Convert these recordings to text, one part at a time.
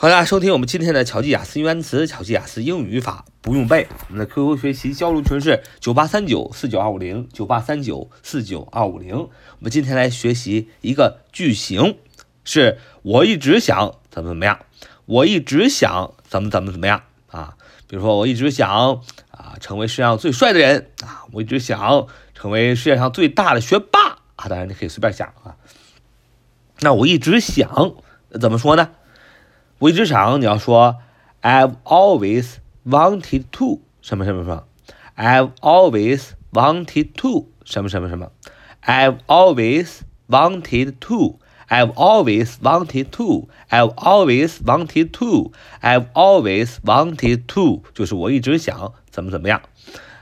欢迎大家收听我们今天的巧记雅思英语单词、巧记雅思英语语法不用背。我们的 QQ 学习交流群是九八三九四九二五零九八三九四九二五零。我们今天来学习一个句型，是我一直想怎么怎么样，我一直想怎么怎么怎么样啊。比如说，我一直想啊成为世界上最帅的人啊，我一直想成为世界上最大的学霸啊。当然你可以随便想啊。那我一直想怎么说呢？我一直想你要说，I've always wanted to 什么什么什么，I've always wanted to 什么什么什么，I've always wanted to，I've always wanted to，I've always wanted to，I've always wanted to，就是我一直想怎么怎么样。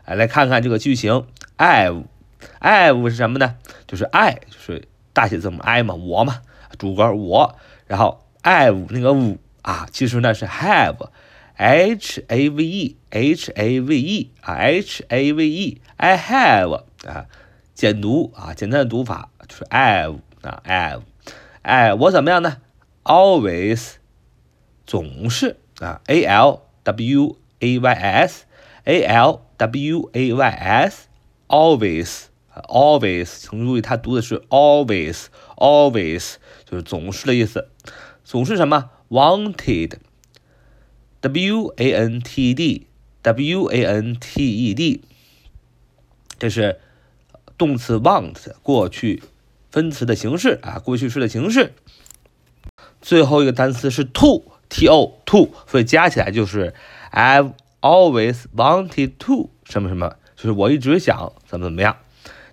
哎，来看看这个句型，I've，I've 是什么呢？就是 I，就是大写字母 I 嘛，我嘛，主格我，然后 I've 那个 v 啊，其实呢是 have，h a v e，h a v e 啊，h a v e，I have 啊，简读啊，简单的读法就是 have 啊，have，哎，我怎么样呢？always 总是啊，a l w a y s，a l w a y s，always，always，请注意它读的是 always，always 就是总是的意思，总是什么 ？wanted, w a n t d, w a n t e d，这是动词 want 过去分词的形式啊，过去式的形式。最后一个单词是 to, t o, to，所以加起来就是 I've always wanted to 什么什么，就是我一直想怎么怎么样。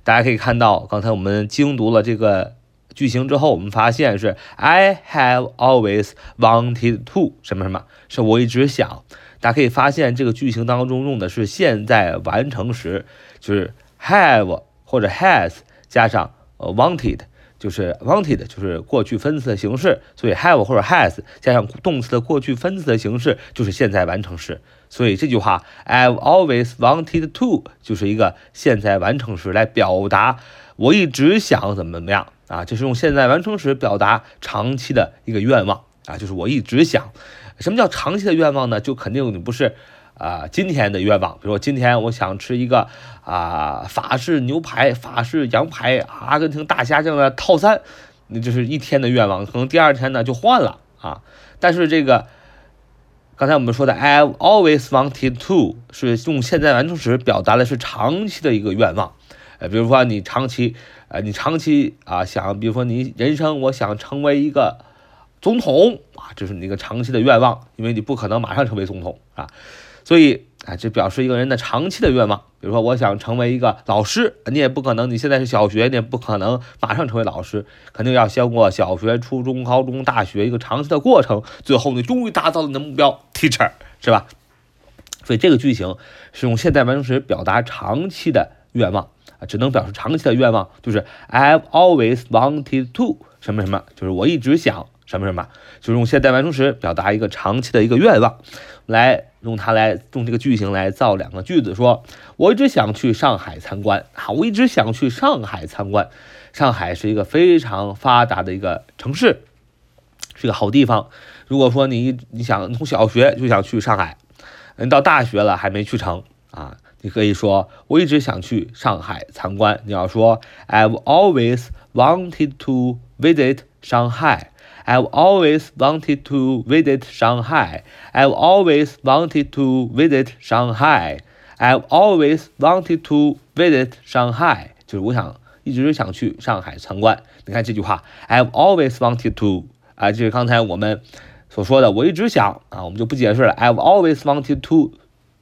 大家可以看到，刚才我们精读了这个。句型之后，我们发现是 I have always wanted to 什么什么，是我一直想。大家可以发现这个句型当中用的是现在完成时，就是 have 或者 has 加上 wanted，就是 wanted 就是过去分词的形式，所以 have 或者 has 加上动词的过去分词的形式就是现在完成时。所以这句话 I've always wanted to 就是一个现在完成时来表达我一直想怎么怎么样。啊，这是用现在完成时表达长期的一个愿望啊，就是我一直想，什么叫长期的愿望呢？就肯定你不是啊今天的愿望，比如说今天我想吃一个啊法式牛排、法式羊排、阿根廷大虾酱的套餐，那就是一天的愿望，可能第二天呢就换了啊。但是这个刚才我们说的 I've always wanted to 是用现在完成时表达的是长期的一个愿望。呃，比如说你长期，呃，你长期啊想，比如说你人生我想成为一个总统啊，这是你一个长期的愿望，因为你不可能马上成为总统啊，所以啊，这表示一个人的长期的愿望。比如说我想成为一个老师，你也不可能，你现在是小学，你也不可能马上成为老师，肯定要先过小学、初中、高中、大学一个长期的过程，最后你终于达到了你的目标，teacher 是吧？所以这个句型是用现在完成时表达长期的愿望。只能表示长期的愿望，就是 I've always wanted to 什么什么，就是我一直想什么什么，就是用现在完成时表达一个长期的一个愿望，来用它来用这个句型来造两个句子，说我一直想去上海参观啊，我一直想去上海参观，上海是一个非常发达的一个城市，是个好地方。如果说你你想从小学就想去上海，你到大学了还没去成啊。你可以说我一直想去上海参观。你要说 I've always wanted to visit Shanghai. I've always wanted to visit Shanghai. I've always wanted to visit Shanghai. I've always wanted to visit Shanghai. 就是我想一直想去上海参观。你看这句话，I've always wanted to 啊，就是刚才我们所说的，我一直想啊，我们就不解释了。I've always wanted to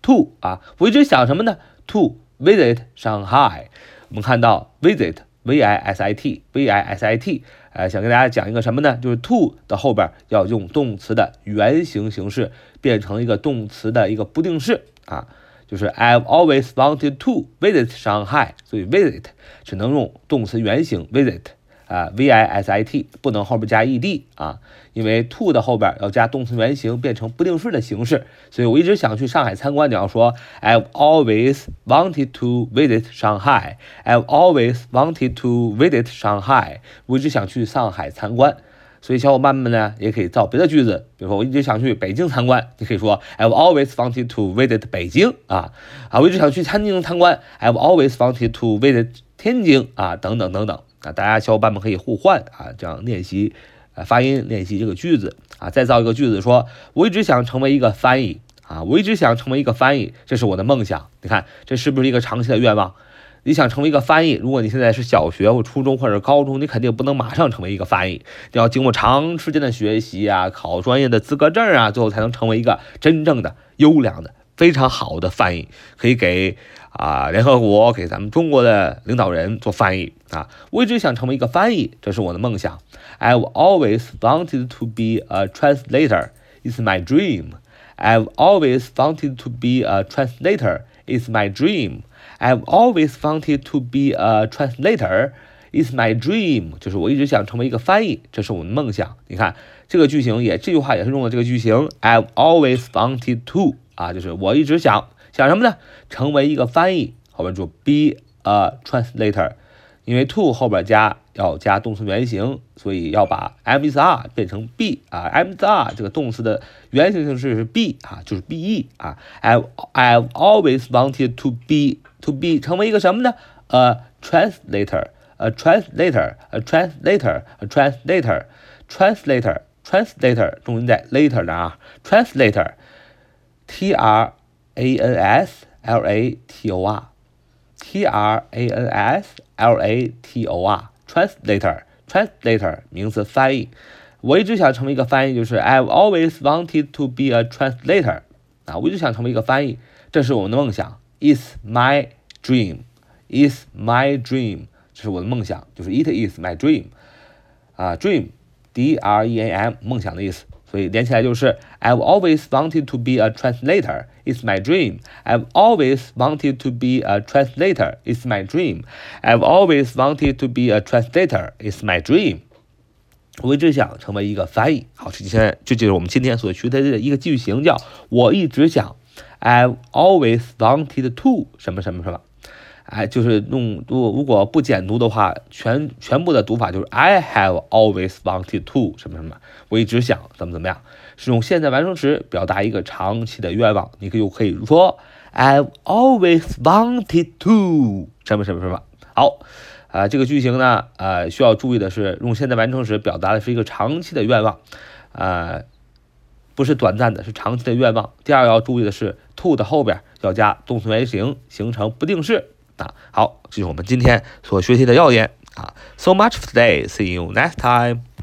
to 啊，我一直想什么呢？To visit Shanghai。我们看到 visit v i s i t v i s i t，呃，想跟大家讲一个什么呢？就是 to 的后边要用动词的原形形式变成一个动词的一个不定式啊，就是 I've always wanted to visit Shanghai。所以 visit 只能用动词原形 visit。啊，v i s i t 不能后边加 e d 啊，因为 to 的后边要加动词原形，变成不定式的形式。所以我一直想去上海参观。你要说 I've always wanted to visit Shanghai. I've always wanted to visit Shanghai. 我一直想去上海参观。所以小伙伴们呢，也可以造别的句子，比如说我一直想去北京参观，你可以说 I've always wanted to visit 北京啊啊，我一直想去天津参观，I've always wanted to visit 天津啊，等等等等啊，大家小伙伴们可以互换啊，这样练习呃发音，练习这个句子啊，再造一个句子说，我一直想成为一个翻译啊，我一直想成为一个翻译，这是我的梦想。你看，这是不是一个长期的愿望？你想成为一个翻译，如果你现在是小学或初中或者高中，你肯定不能马上成为一个翻译，你要经过长时间的学习啊，考专业的资格证啊，最后才能成为一个真正的优良的、非常好的翻译，可以给啊联合国、给咱们中国的领导人做翻译啊。我一直想成为一个翻译，这是我的梦想。I've always wanted to be a translator. It's my dream. I've always wanted to be a translator. It's my dream. I've always wanted to be a translator. It's my dream. 就是我一直想成为一个翻译，这是我的梦想。你看这个句型也，这句话也是用了这个句型。I've always wanted to 啊，就是我一直想想什么呢？成为一个翻译。后边就 be a translator，因为 to 后边加要加动词原形，所以要把 am is are 变成 be 啊，am is are 这个动词的原形形式是 be 啊，就是 be 啊。I've I've always wanted to be to be 成为一个什么呢？A translator，a translator，a translator，a translator，translator，translator，重音在 later 的啊，translator ，translator，t r a n s l a t o r，t r a n s l a t o r，translator，translator 名词翻译。我一直想成为一个翻译，就是 I've always wanted to be a translator 啊，我一直想成为一个翻译，这是我们的梦想。Is my dream, is my dream，这是我的梦想，就是 It is my dream，啊，dream，d r e a m，梦想的意思， 所以连起来就是 I've always wanted to be a translator, it's my dream. I've always wanted to be a translator, it's my dream. I've always wanted to be a translator, it's my dream. 我一直想成为一个翻译。好，这现在这就是我们今天所学的一个句型，叫我一直想。I've always wanted to 什么什么什么，哎，就是弄如如果不简读的话，全全部的读法就是 I have always wanted to 什么什么，我一直想怎么怎么样，是用现在完成时表达一个长期的愿望。你可以可以说 I've always wanted to 什么什么什么。好，啊，这个句型呢，呃，需要注意的是，用现在完成时表达的是一个长期的愿望，啊。不是短暂的，是长期的愿望。第二要注意的是，to 的后边要加动词原形，形成不定式啊。好，这是我们今天所学习的要点啊。So much for today. See you next time.